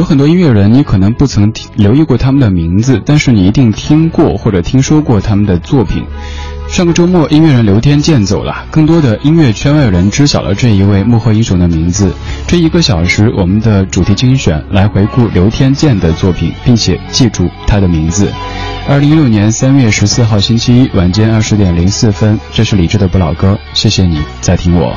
有很多音乐人，你可能不曾听留意过他们的名字，但是你一定听过或者听说过他们的作品。上个周末，音乐人刘天健走了，更多的音乐圈外人知晓了这一位幕后英雄的名字。这一个小时，我们的主题精选来回顾刘天健的作品，并且记住他的名字。二零一六年三月十四号星期一晚间二十点零四分，这是李志的不老歌，谢谢你在听我。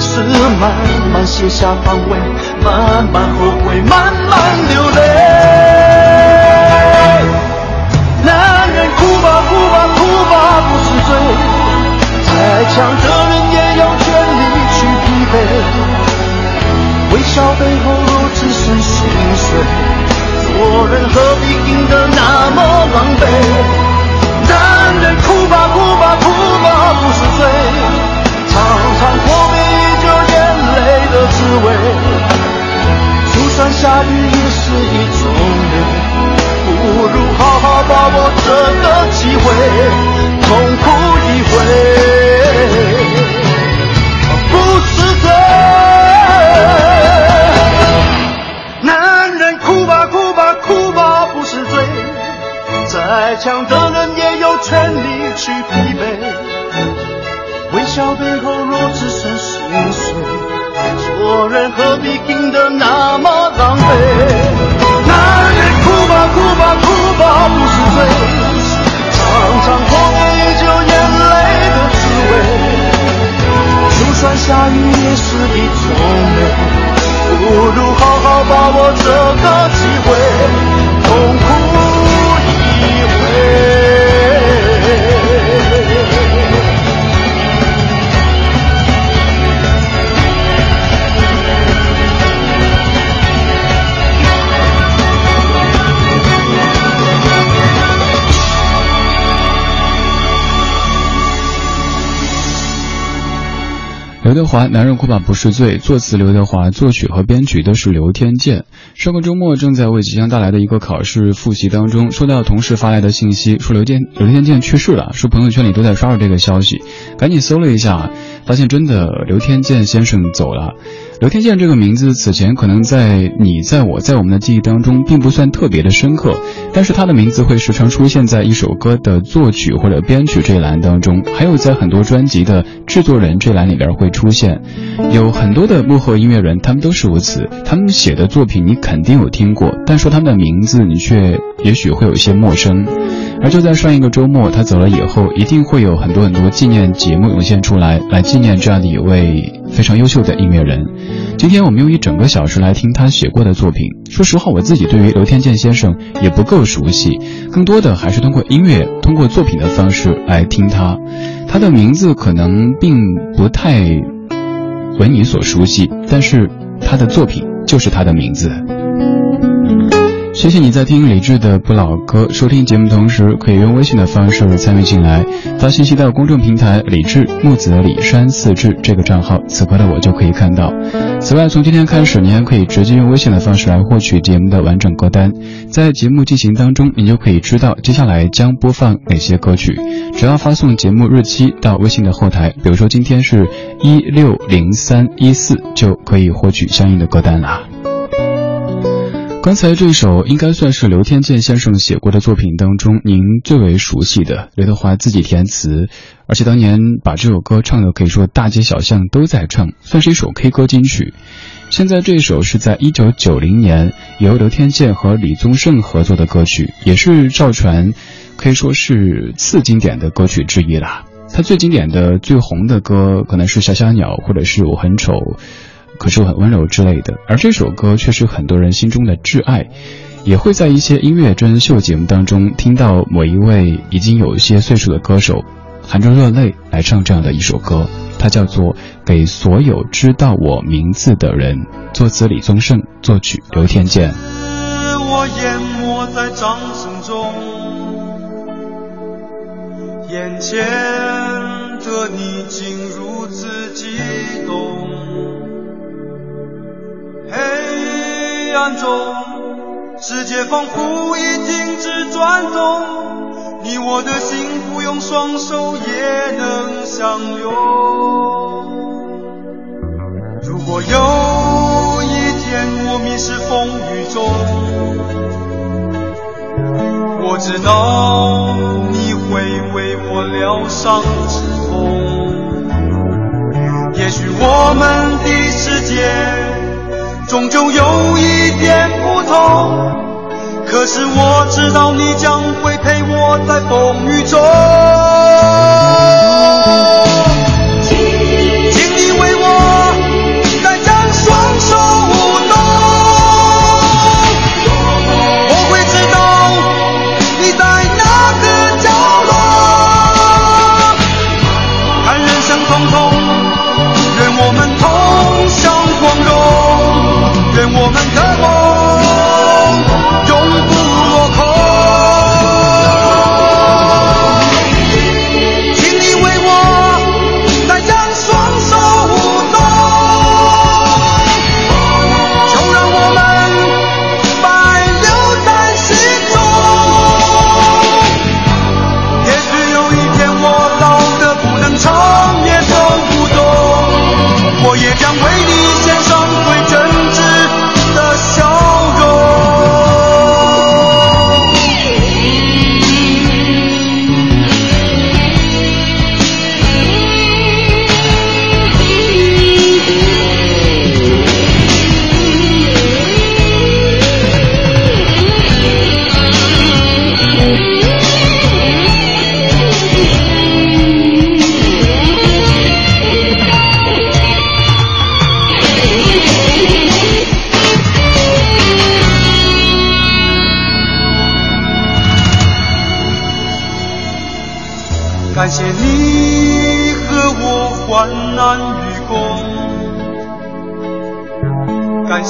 是慢慢卸下防卫，慢慢后悔，慢慢流泪。男人哭吧哭吧哭吧不是罪，再强的人也有权利去疲惫。微笑背后若只剩心碎，做人何必硬得那么狼狈？男人哭吧哭吧哭吧不是罪，滋味，就算下雨也是一种美。不如好好把握这个机会，痛哭一回，不是罪。男人哭吧哭吧哭吧不是罪，再强的做人何必拼得那么狼狈？男人哭吧哭吧哭吧不是罪，常常破灭依旧眼泪的滋味。就算下雨也是一种美，不如好好把握这刘德华《男人哭吧不是罪》，作词刘德华，作曲和编曲都是刘天健。上个周末正在为即将到来的一个考试复习当中，收到同事发来的信息，说刘天刘天健去世了，说朋友圈里都在刷着这个消息，赶紧搜了一下，发现真的刘天健先生走了。刘天健这个名字，此前可能在你、在我、在我们的记忆当中，并不算特别的深刻，但是他的名字会时常出现在一首歌的作曲或者编曲这一栏当中，还有在很多专辑的制作人这栏里边会出现。有很多的幕后音乐人，他们都是如此，他们写的作品你肯定有听过，但说他们的名字，你却也许会有一些陌生。而就在上一个周末，他走了以后，一定会有很多很多纪念节目涌现出来，来纪念这样的一位非常优秀的音乐人。今天我们用一整个小时来听他写过的作品。说实话，我自己对于刘天健先生也不够熟悉，更多的还是通过音乐、通过作品的方式来听他。他的名字可能并不太为你所熟悉，但是他的作品就是他的名字。谢谢你在听李志的不老歌，收听节目同时可以用微信的方式参与进来，发信息到公众平台李志木子李山四志这个账号，此刻的我就可以看到。此外，从今天开始，你还可以直接用微信的方式来获取节目的完整歌单，在节目进行当中，你就可以知道接下来将播放哪些歌曲。只要发送节目日期到微信的后台，比如说今天是一六零三一四，就可以获取相应的歌单啦。刚才这首应该算是刘天健先生写过的作品当中您最为熟悉的，刘德华自己填词，而且当年把这首歌唱的可以说大街小巷都在唱，算是一首 K 歌金曲。现在这首是在一九九零年由刘天健和李宗盛合作的歌曲，也是赵传可以说是次经典的歌曲之一啦。他最经典的、最红的歌可能是小小鸟，或者是我很丑。可是我很温柔之类的，而这首歌却是很多人心中的挚爱，也会在一些音乐真人秀节目当中听到某一位已经有一些岁数的歌手含着热泪来唱这样的一首歌，它叫做《给所有知道我名字的人》，作词李宗盛，作曲刘天健。我淹没在掌声中，眼前的你竟如黑暗中，世界仿佛已停止转动，你我的心，不用双手也能相拥。如果有一天我迷失风雨中，我知道你会为我疗伤止痛。也许我们的世界。终究有一点不同，可是我知道你将会陪我在风雨中。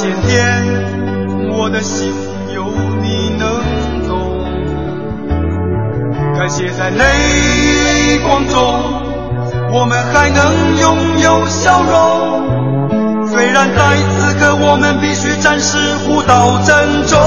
今天我的心有你能懂，感谢在泪光中，我们还能拥有笑容。虽然在此刻我们必须暂时互道珍重。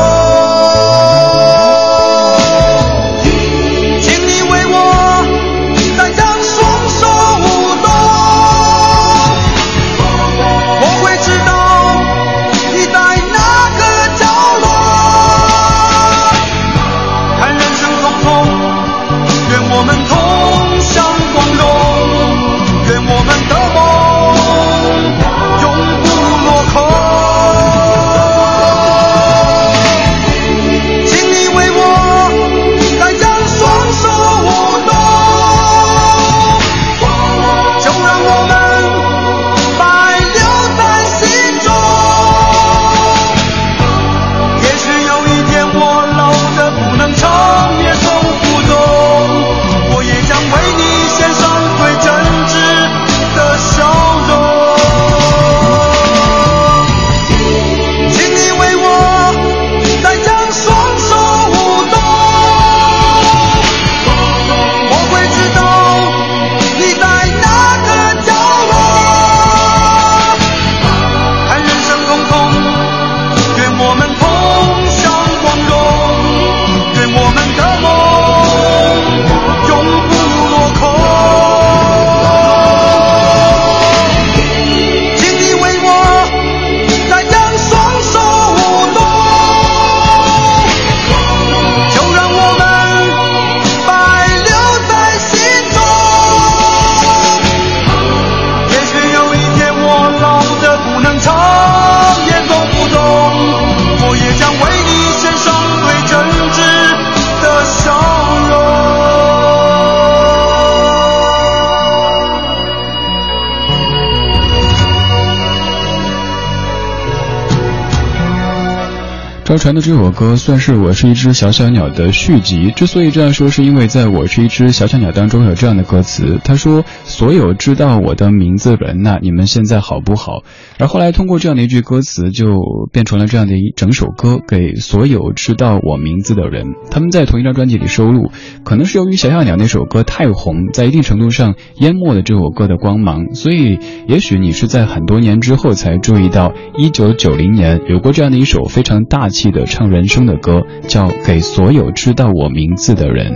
赵传的这首歌算是《我是一只小小鸟》的续集。之所以这样说，是因为在我是一只小小鸟当中有这样的歌词，他说：“所有知道我的名字人呐，你们现在好不好？”而后来通过这样的一句歌词，就变成了这样的一整首歌，给所有知道我名字的人。他们在同一张专辑里收录，可能是由于小小鸟那首歌太红，在一定程度上淹没了这首歌的光芒。所以，也许你是在很多年之后才注意到，一九九零年有过这样的一首非常大气。的唱人生的歌，叫《给所有知道我名字的人》。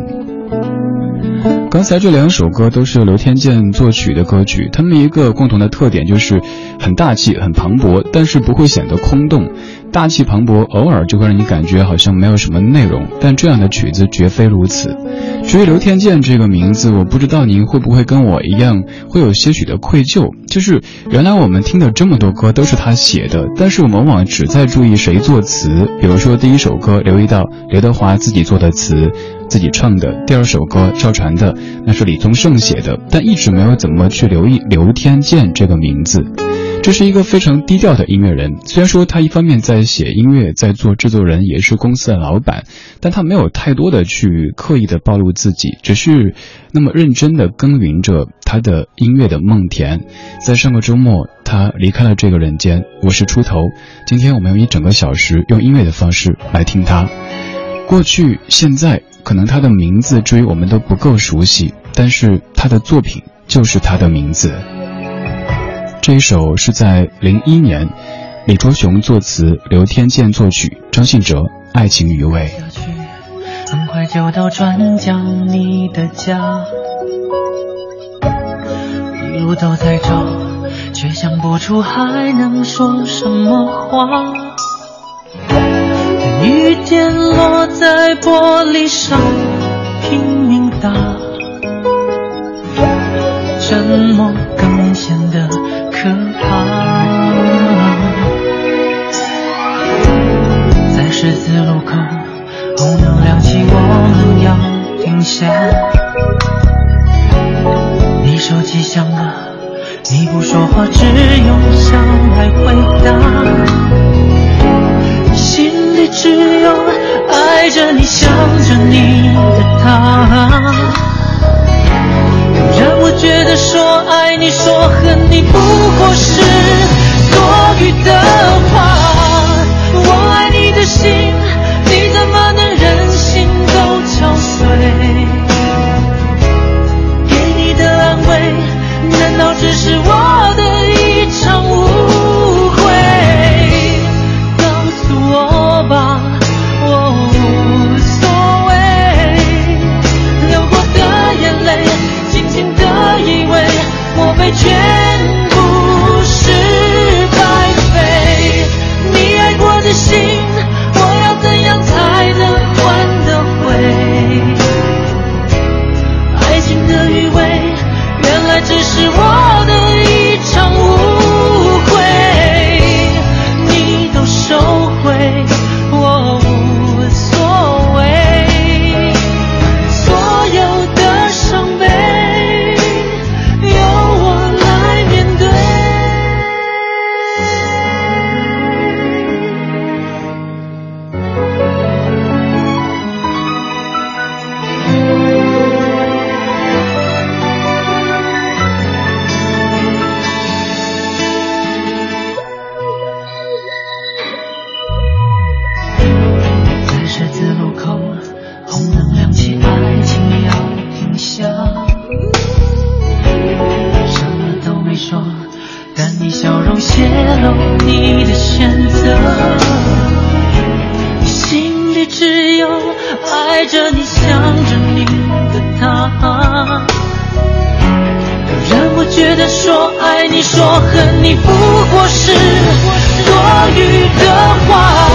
刚才这两首歌都是刘天健作曲的歌曲，他们一个共同的特点就是很大气、很磅礴，但是不会显得空洞。大气磅礴，偶尔就会让你感觉好像没有什么内容，但这样的曲子绝非如此。至于刘天健这个名字，我不知道您会不会跟我一样，会有些许的愧疚。就是原来我们听的这么多歌都是他写的，但是我们往往只在注意谁作词。比如说第一首歌留意到刘德华自己做的词，自己唱的；第二首歌赵传的，那是李宗盛写的，但一直没有怎么去留意刘天健这个名字。这是一个非常低调的音乐人，虽然说他一方面在写音乐，在做制作人，也是公司的老板，但他没有太多的去刻意的暴露自己，只是那么认真的耕耘着他的音乐的梦田。在上个周末，他离开了这个人间。我是出头，今天我们用一整个小时用音乐的方式来听他。过去、现在，可能他的名字至于我们都不够熟悉，但是他的作品就是他的名字。这一首是在零一年，李卓雄作词，刘天健作曲，张信哲《爱情余味》。很快就到转角你的家，一路都在找，却想不出还能说什么话。雨点落在玻璃上，拼命打，沉默更显得。可怕，在十字路口，红灯亮起，我们要停下。你手机响了，你不说话，只用笑来回答。心里只有爱着你，想着你的他。觉得说爱你、说恨你不过是多余的话。我爱你的心，你怎么爱着你、想着你的他。让我觉得说爱你、说恨你不过是多余的话。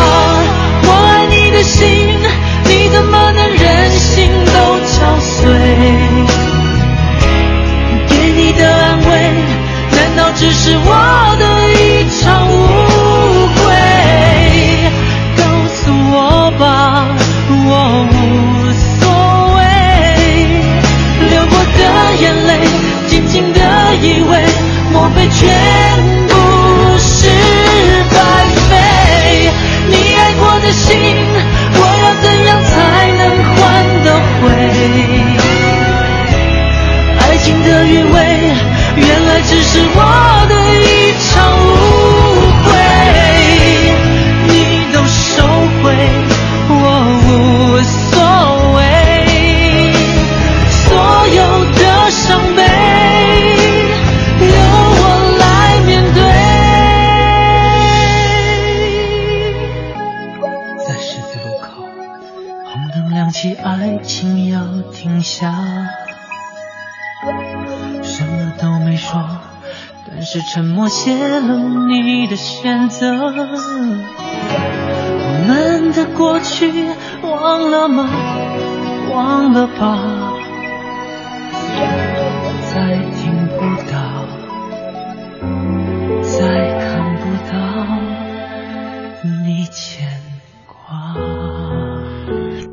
Yeah. 泄露你的选择。我们的过去忘了吗？忘了吧，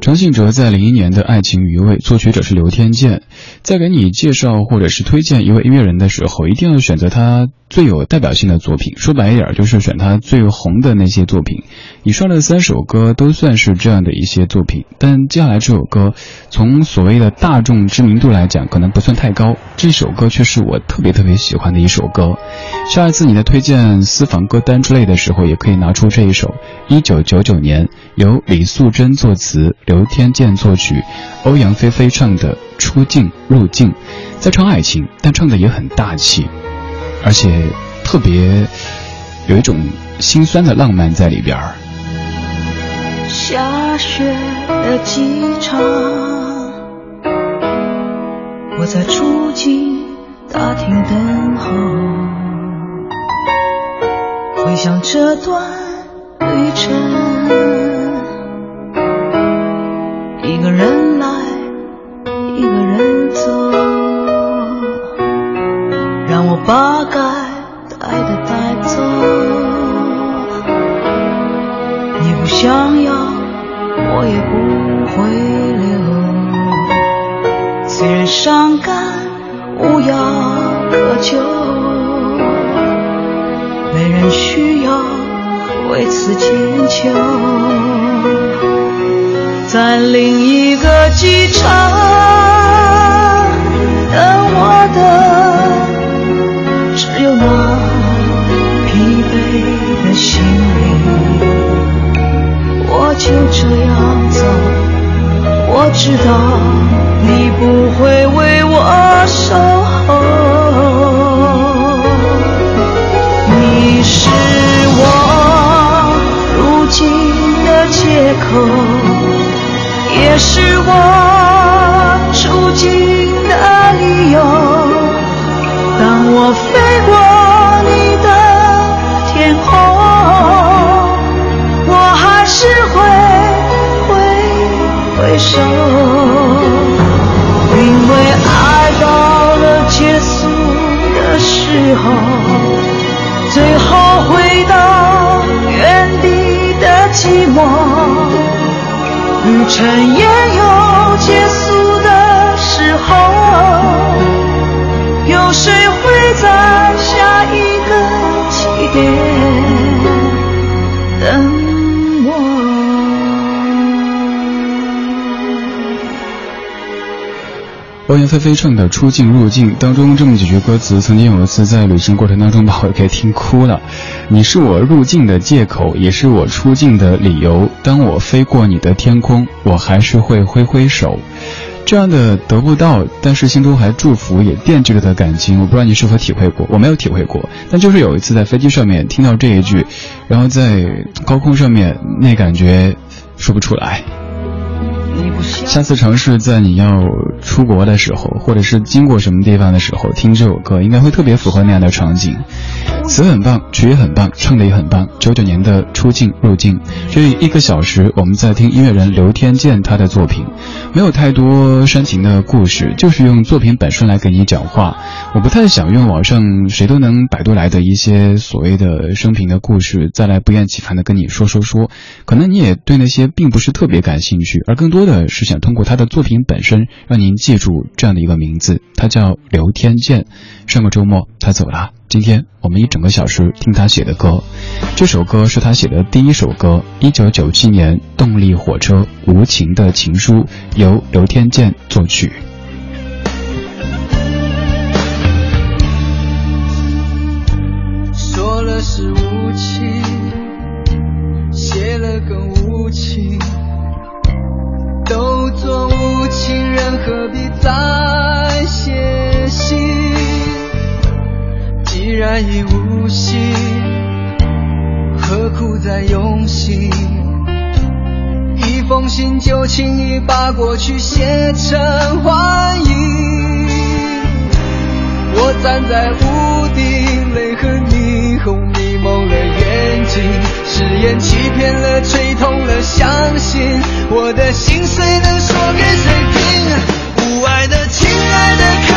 张信哲在零一年的《爱情余味》，作曲者是刘天健。在给你介绍或者是推荐一位音乐人的时候，一定要选择他最有代表性的作品。说白一点，就是选他最红的那些作品。以上的三首歌都算是这样的一些作品，但接下来这首歌，从所谓的大众知名度来讲，可能不算太高。这首歌却是我特别特别喜欢的一首歌。下一次你在推荐私房歌单之类的时候，也可以拿出这一首。一九九九年，由李素贞作词，刘天健作曲，欧阳菲菲唱的《出境入境》，在唱爱情，但唱的也很大气，而且特别有一种心酸的浪漫在里边儿。下雪的机场，我在出境大厅等候，回想这段旅程，一个人来，一个人走，让我把该带的带走。你不想要，我也不会留。虽然伤感无药可救，没人需要为此迁就。在另一个机场等我的，只有那疲惫的心灵。我就这样走，我知道是我出境的理由。当我飞过你的天空，我还是会挥挥手，因为爱到了结束的时候，旅程也有结束的时候，有谁会在下一个起点等我？欧阳菲菲唱的《出境入境》当中这么几句歌词，曾经有一次在旅行过程当中把我给听哭了。你是我入境的借口，也是我出境的理由。当我飞过你的天空，我还是会挥挥手。这样的得不到，但是心中还祝福也惦记着的感情，我不知道你是否体会过，我没有体会过。但就是有一次在飞机上面听到这一句，然后在高空上面那感觉说不出来。下次尝试在你要出国的时候，或者是经过什么地方的时候听这首歌，应该会特别符合那样的场景。词很棒，曲也很棒，唱的也很棒。九九年的出境入境，这一个小时我们在听音乐人刘天健他的作品，没有太多煽情的故事，就是用作品本身来给你讲话。我不太想用网上谁都能百度来的一些所谓的生平的故事，再来不厌其烦的跟你说说说。可能你也对那些并不是特别感兴趣，而更多的是想通过他的作品本身，让您记住这样的一个名字，他叫刘天健。上个周末他走了，今天我们一整个小时听他写的歌。这首歌是他写的第一首歌，一九九七年动力火车《无情的情书》，由刘天健作曲。说了是无情，写了更无情，都做无情人，何必再然已无心，何苦再用心？一封信就轻易把过去写成幻影。我站在屋顶，泪和霓虹迷蒙了眼睛，誓言欺骗了，吹痛了，相信我的心碎能说给谁听？无爱的、亲爱的、可、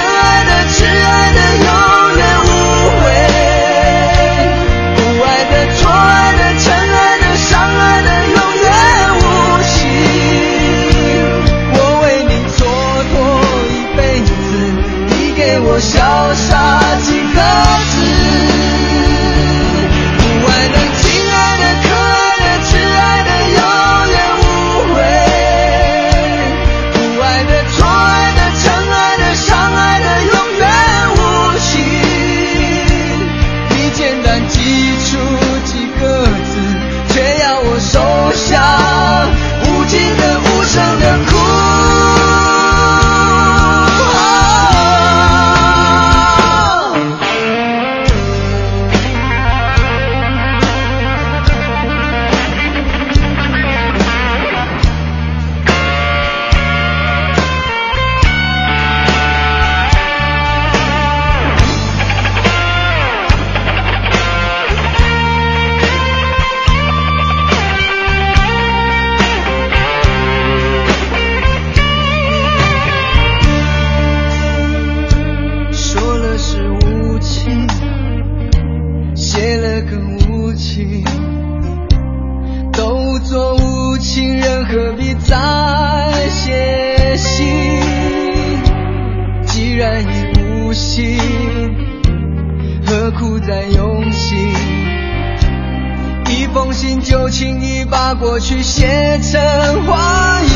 去写成画意。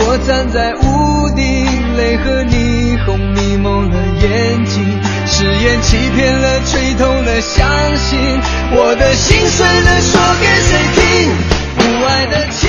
我站在屋顶，泪和霓虹迷蒙了眼睛，誓言欺骗了，吹痛了，相信我的心碎了说给谁听？不爱的、情、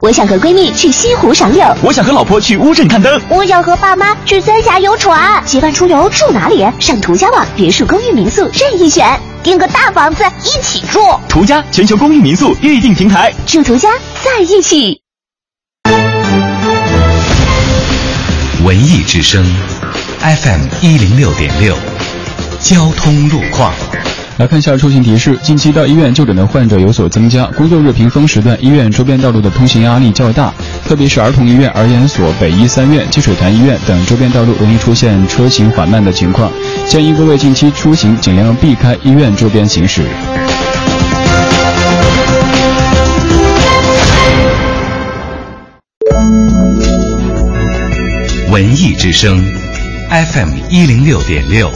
我想和闺蜜去西湖赏柳，我想和老婆去乌镇看灯，我想和爸妈去三峡游船。结伴出游住哪里？上途家网别墅、公寓、民宿任意选，订个大房子一起住。途家全球公寓民宿预订平台，住途家在一起。文艺之声，FM 一零六点六，交通路况。来看一下出行提示：近期到医院就诊的患者有所增加，工作日平峰时段医院周边道路的通行压力较大，特别是儿童医院、儿研所、北医三院、积水潭医院等周边道路容易出现车行缓慢的情况，建议各位近期出行尽量避开医院周边行驶。文艺之声，FM 一零六点六，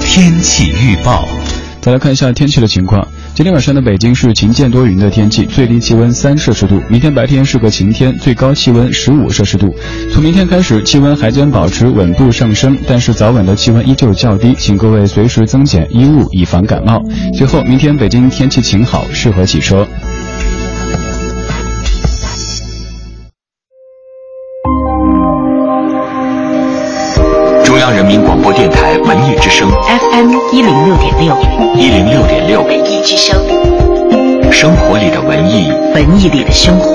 天气预报。再来看一下天气的情况。今天晚上的北京是晴间多云的天气，最低气温三摄氏度。明天白天是个晴天，最高气温十五摄氏度。从明天开始，气温还将保持稳步上升，但是早晚的气温依旧较低，请各位随时增减衣物，以防感冒。最后，明天北京天气晴好，适合骑车。中央人民广播电台文艺之声一零六点六，一零六点六，文艺之声，生活里的文艺，文艺里的生活。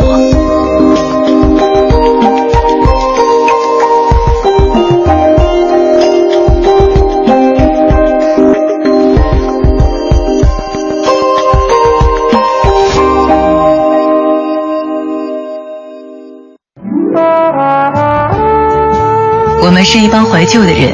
我们是一帮怀旧的人，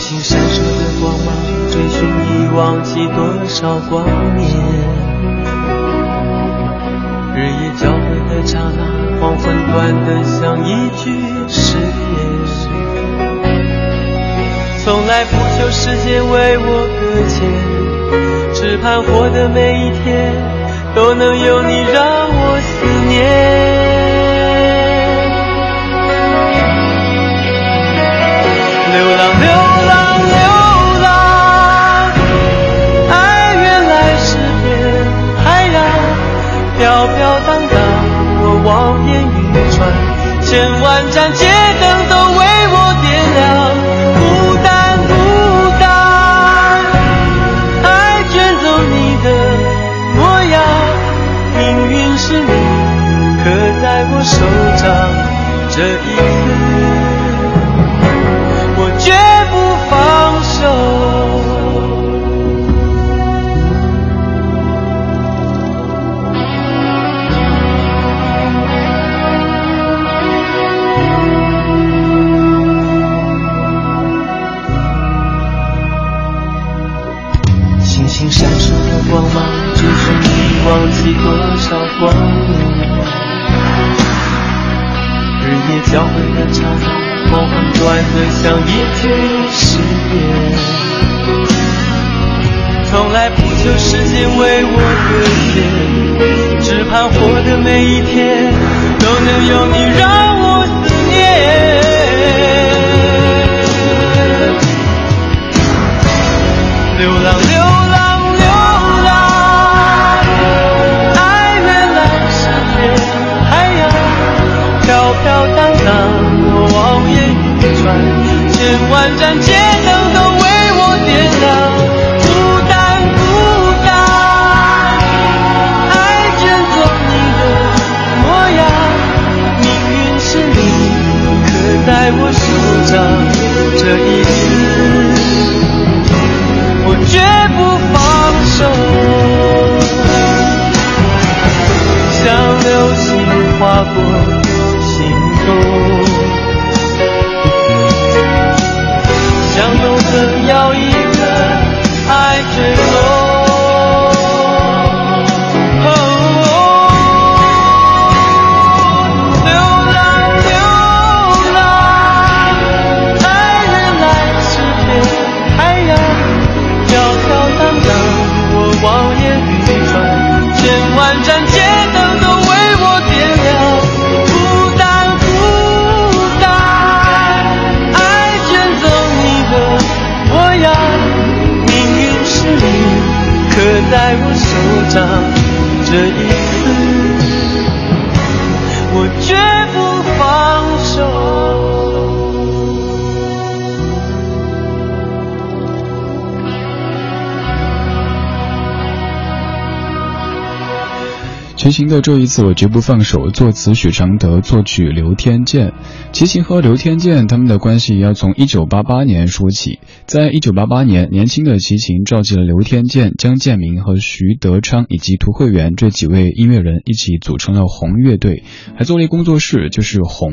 星闪烁的光芒，追寻已忘记多少光年。日夜交汇的刹那，黄昏短得像一句誓言。从来不求时间为我搁浅，只盼活的每一天都能有你让我思念。万盏街灯都为我点亮，孤单，孤单，爱卷走你的模样，命运是你刻在我手掌，这一次。忘记多少光年。日夜交汇的刹那。黄昏短得像一句誓言，从来不求时间为我搁浅，只盼活的每一天都能有你让齐秦的这一次我绝不放手，作词许常德，作曲刘天健。齐秦和刘天健他们的关系要从1988年说起。在1988年，年轻的齐秦召集了刘天健、江建民和徐德昌以及涂慧源这几位音乐人一起组成了红乐队，还做了一工作室，就是红。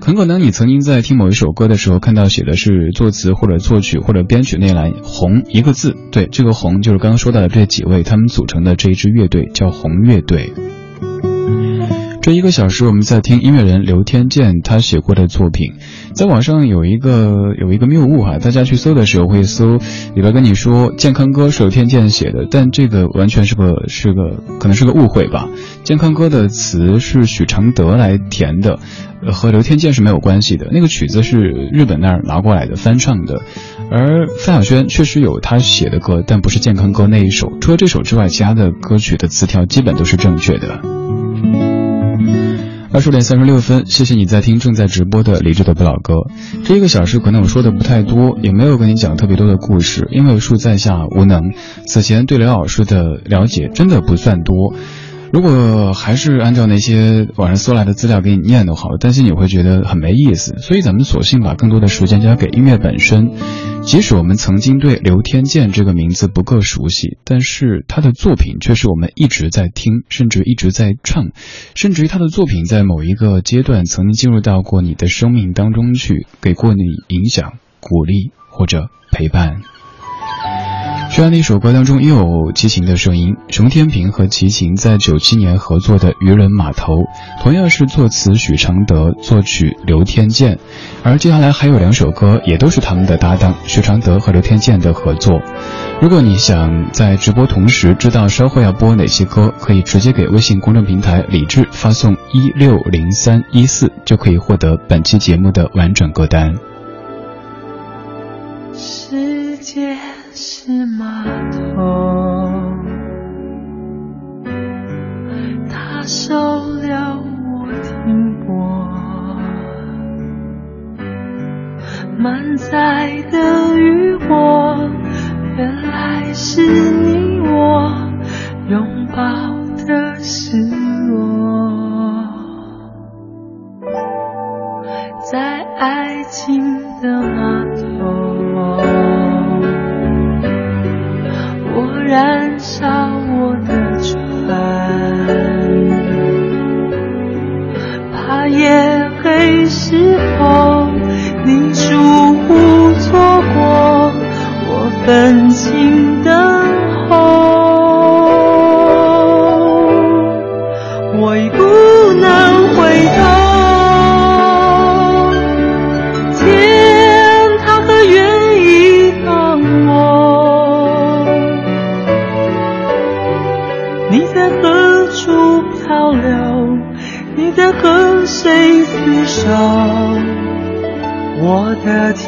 很可能你曾经在听某一首歌的时候看到写的是作词或者作曲或者编曲那栏“红”一个字，对，这个“红”就是刚刚说到的这几位他们组成的这一支乐队，叫红乐队。这一个小时，我们在听音乐人刘天健他写过的作品，在网上有一个有一个谬误哈，大家去搜的时候会搜，里边跟你说健康歌是刘天健写的，但这个完全是个是个可能是个误会吧。健康歌的词是许常德来填的，和刘天健是没有关系的。那个曲子是日本那儿拿过来的翻唱的，而范晓萱确实有他写的歌，但不是健康歌那一首。除了这首之外，其他的歌曲的词条基本都是正确的。二十点三十六分，谢谢你在听正在直播的理智的不老歌。这一个小时可能我说的不太多，也没有跟你讲特别多的故事，因为恕在下无能。此前对刘老师的了解真的不算多。如果还是按照那些网上搜来的资料给你念的话，我担心你会觉得很没意思。所以咱们索性把更多的时间交给音乐本身。即使我们曾经对刘天健这个名字不够熟悉，但是他的作品却是我们一直在听，甚至一直在唱，甚至于他的作品在某一个阶段曾经进入到过你的生命当中去，给过你影响、鼓励或者陪伴。这样的一首歌当中，又有齐秦的声音。熊天平和齐秦在九七年合作的《渔人码头》，同样是作词许常德，作曲刘天健。而接下来还有两首歌，也都是他们的搭档许常德和刘天健的合作。如果你想在直播同时知道稍后要播哪些歌，可以直接给微信公众平台李智发送一六零三一四，就可以获得本期节目的完整歌单。世满载的渔火，原来是你我拥抱的失落，在爱情的码头。我燃烧我的船，怕夜黑时候疏忽错过我分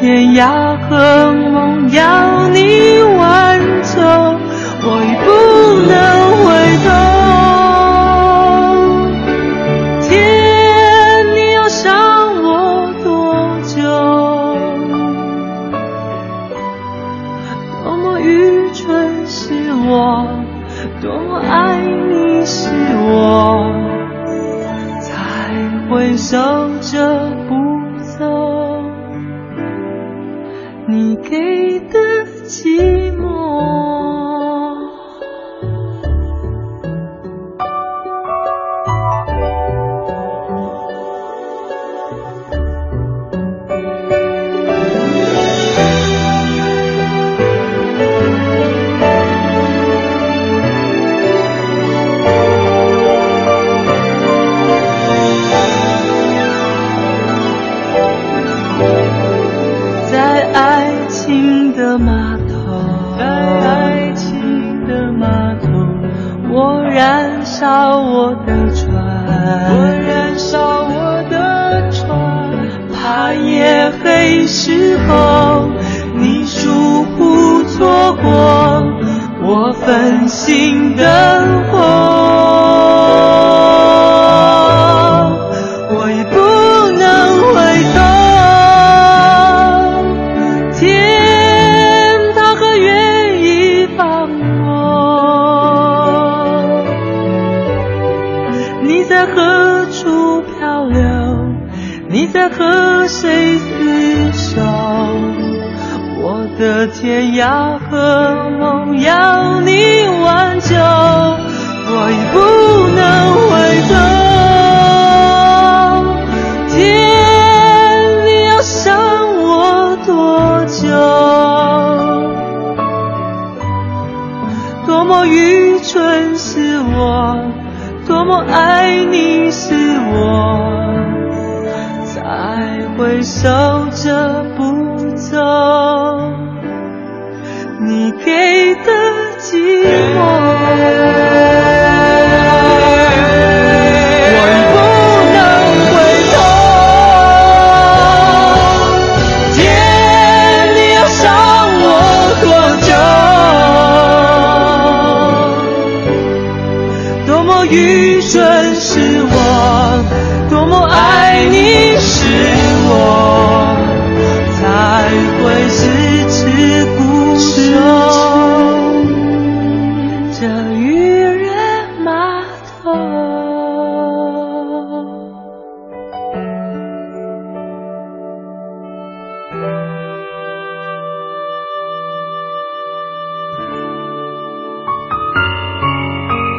天涯和梦要你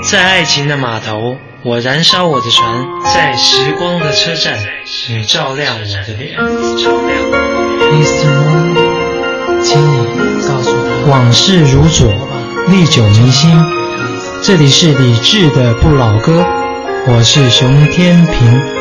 在爱情的码头，我燃烧我的船，在时光的车站，你照亮我的脸。请你告诉他，往事如昨，历久弥新。这里是李志的不老歌，我是熊天平。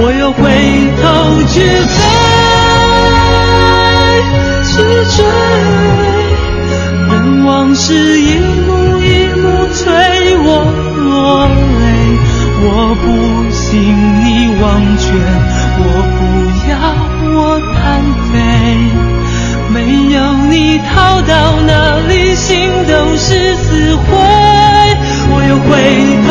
我又回头去飞，去追，任往事一幕一幕催我落泪。我不信你忘却，我不要我单飞。没有你逃到哪里，心都是死灰。我又回头。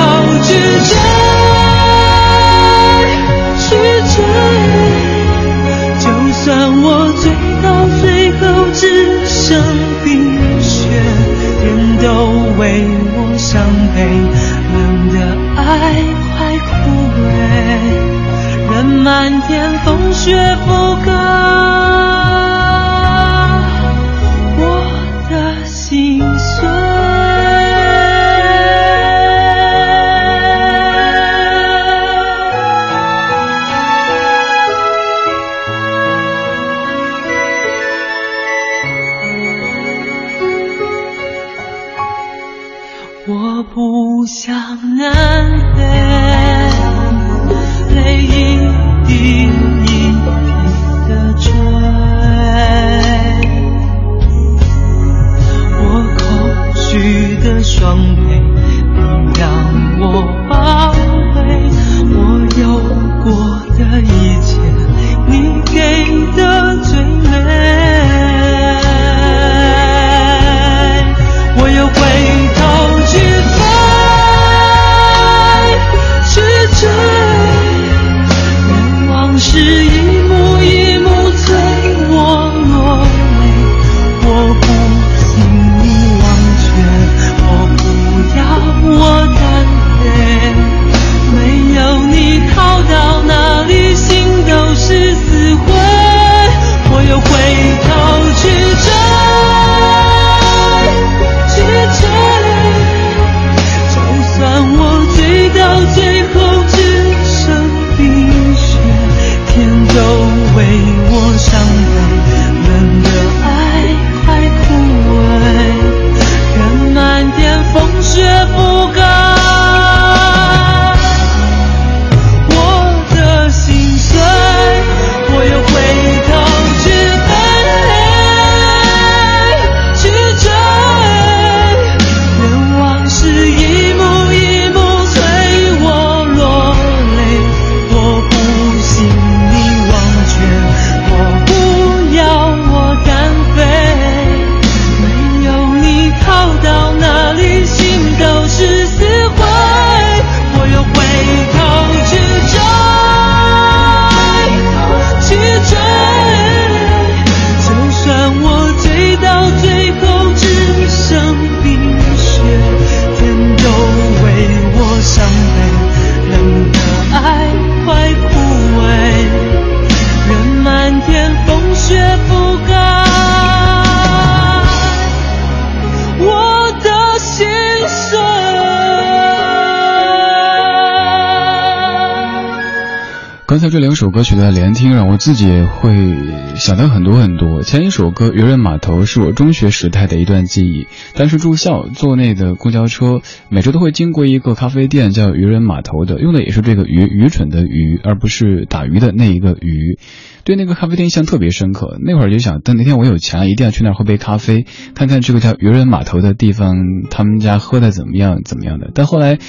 刚才这两首歌曲的连听，让我自己会想到很多很多。前一首歌《渔人码头》是我中学时代的一段记忆。当时住校，坐那个公交车，每周都会经过一个咖啡店，叫渔人码头的，用的也是这个愚愚蠢的愚，而不是打鱼的那一个鱼。对那个咖啡店印象特别深刻。那会儿就想，等哪天我有钱了，一定要去那儿喝杯咖啡，看看这个叫渔人码头的地方，他们家喝的怎么样，怎么样的。但后来。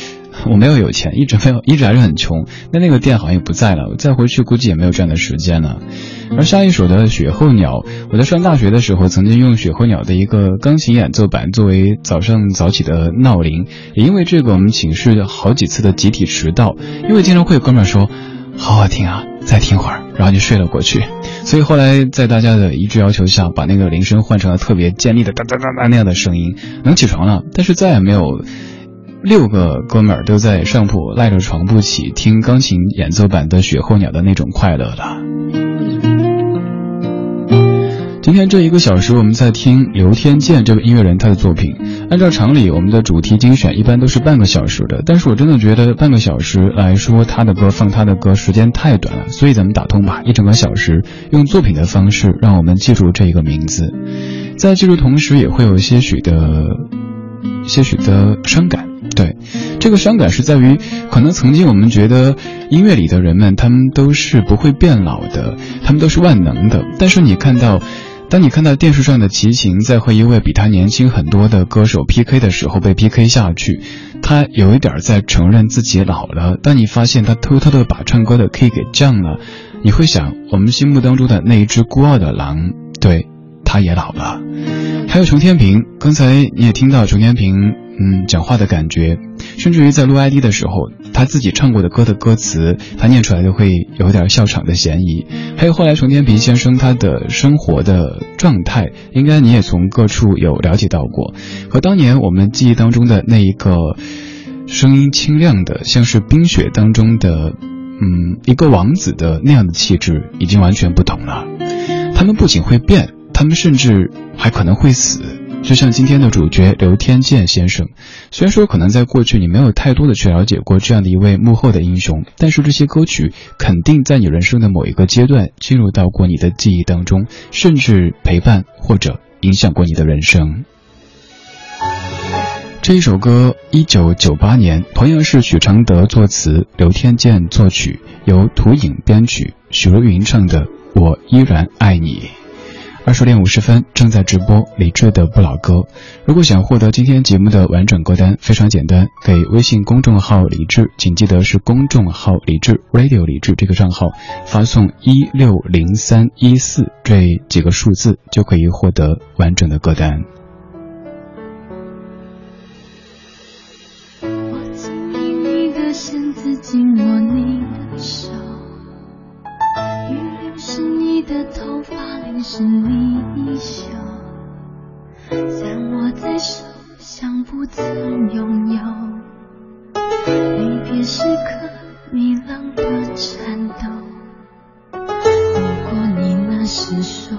我没有有钱，一直没有，一直还是很穷。那那个店好像也不在了，我再回去估计也没有这样的时间了。而下一首的《雪候鸟》，我在上大学的时候曾经用《雪候鸟》的一个钢琴演奏版作为早上早起的闹铃，也因为这个我们寝室好几次的集体迟到，因为经常会有哥们说好好听啊，再听会儿，然后就睡了过去。所以后来在大家的一致要求下，把那个铃声换成了特别尖利的哒哒哒哒那样的声音，能起床了，但是再也没有。六个哥们儿都在上铺赖着床不起，听钢琴演奏版的《雪候鸟》的那种快乐了。今天这一个小时，我们在听刘天健这位音乐人他的作品。按照常理，我们的主题精选一般都是半个小时的，但是我真的觉得半个小时来说他的歌放他的歌时间太短了，所以咱们打通吧，一整个小时用作品的方式让我们记住这一个名字，在记住同时也会有些许的些许的伤感。对，这个伤感是在于，可能曾经我们觉得音乐里的人们，他们都是不会变老的，他们都是万能的。但是你看到，当你看到电视上的齐秦在和一位比他年轻很多的歌手 PK 的时候被 PK 下去，他有一点在承认自己老了。当你发现他偷偷的把唱歌的 K 给降了，你会想，我们心目当中的那一只孤傲的狼，对，他也老了。还有程天平，刚才你也听到程天平。嗯，讲话的感觉，甚至于在录 ID 的时候，他。自己唱过的歌的歌词，他念出来都会有点笑场的嫌疑。还有后来熊天平先生他的生活的状态，应该你也从各处有了解到过，和当年我们记忆当中的那一个声音清亮的，像是冰雪当中的，嗯，一个王子的那样的气质，已经完全不同了。他们不仅会变，他们甚至还可能会死。就像今天的主角刘天健先生，虽然说可能在过去你没有太多的去了解过这样的一位幕后的英雄，但是这些歌曲肯定在你人生的某一个阶段进入到过你的记忆当中，甚至陪伴或者影响过你的人生。这一首歌，一九九八年，同样是许常德作词，刘天健作曲，由涂影编曲，许茹芸唱的《我依然爱你》。二十点五十分正在直播李志的不老歌。如果想获得今天节目的完整歌单，非常简单，给微信公众号李志，请记得是公众号李志 Radio 李志这个账号，发送一六零三一四这几个数字，就可以获得完整的歌单。曾拥有。离别时刻，你冷的颤抖。如果你那时说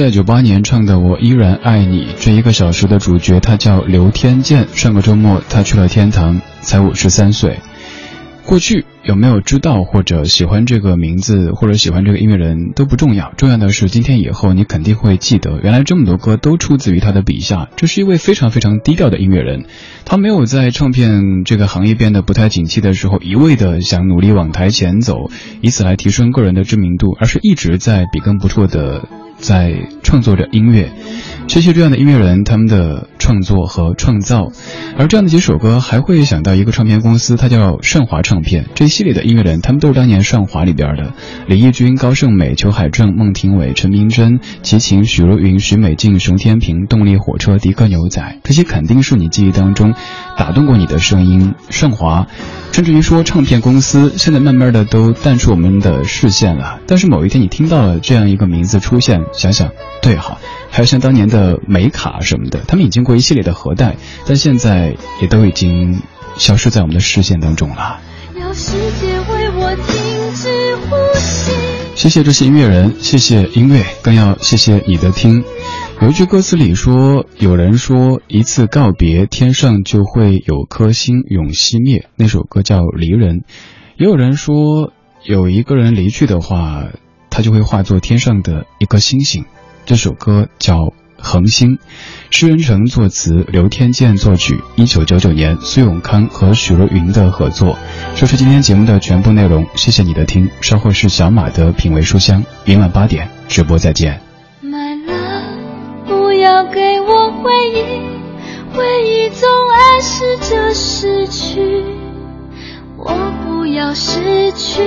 在九八年唱的《我依然爱你》，这一个小时的主角他叫刘天健。上个周末他去了天堂，才五十三岁。过去有没有知道或者喜欢这个名字或者喜欢这个音乐人都不重要，重要的是今天以后你肯定会记得，原来这么多歌都出自于他的笔下。这是一位非常非常低调的音乐人，他没有在唱片这个行业变得不太景气的时候一味的想努力往台前走，以此来提升个人的知名度，而是一直在笔耕不辍的。在创作着音乐，这些这样的音乐人，他们的创作和创造，而这样的几首歌，还会想到一个唱片公司，它叫盛华唱片。这一系列的音乐人，他们都是当年顺华里边的，李翊君、高胜美、裘海正、孟庭苇、陈明真、齐秦、许茹芸、许美静、熊天平、动力火车、迪克牛仔，这些肯定是你记忆当中打动过你的声音。盛华，甚至于说唱片公司，现在慢慢的都淡出我们的视线了。但是某一天你听到了这样一个名字出现。想想，对哈，还有像当年的美卡什么的，他们已经过一系列的核弹，但现在也都已经消失在我们的视线当中了。谢谢这些音乐人，谢谢音乐，更要谢谢你的听。有一句歌词里说，有人说一次告别，天上就会有颗星永熄灭，那首歌叫《离人》。也有人说，有一个人离去的话。它就会化作天上的一颗星星。这首歌叫《恒星》，施人成作词，刘天健作曲。一九九九年，苏永康和许茹芸的合作。这是今天节目的全部内容，谢谢你的听。稍后是小马的品味书香，明晚八点直播再见。My love，不要给我回忆，回忆总暗示着失去，我不要失去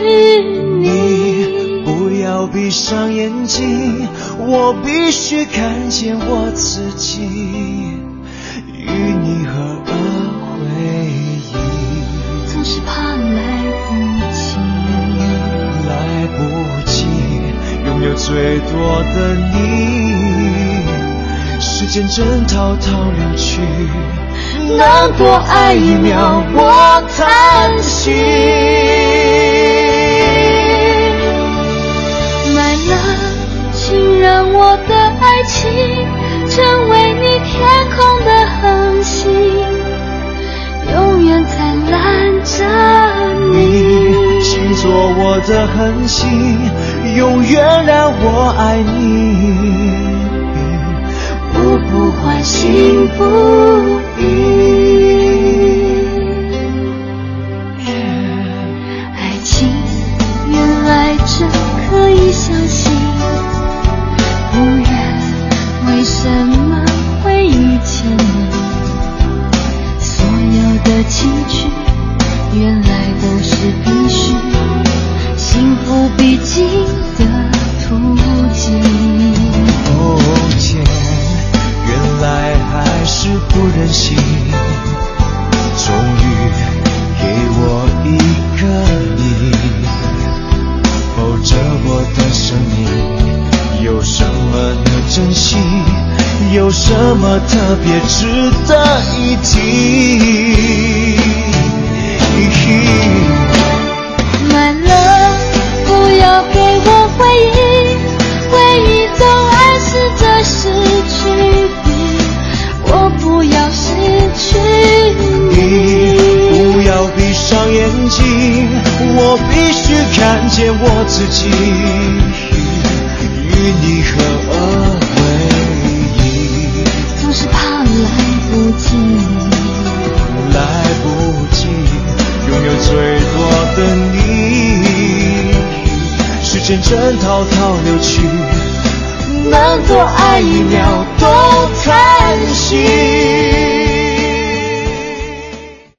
你。要闭上眼睛，我必须看见我自己，与你合而为一。总是怕来不及，来不及拥有最多的你，时间正滔滔流去，能多爱一秒，我叹息。Love，请让我的爱情成为你天空的恒星，永远灿烂着你。请做我的恒星，永远让我爱你，不破坏幸福滔滔流去，能多爱一秒，多。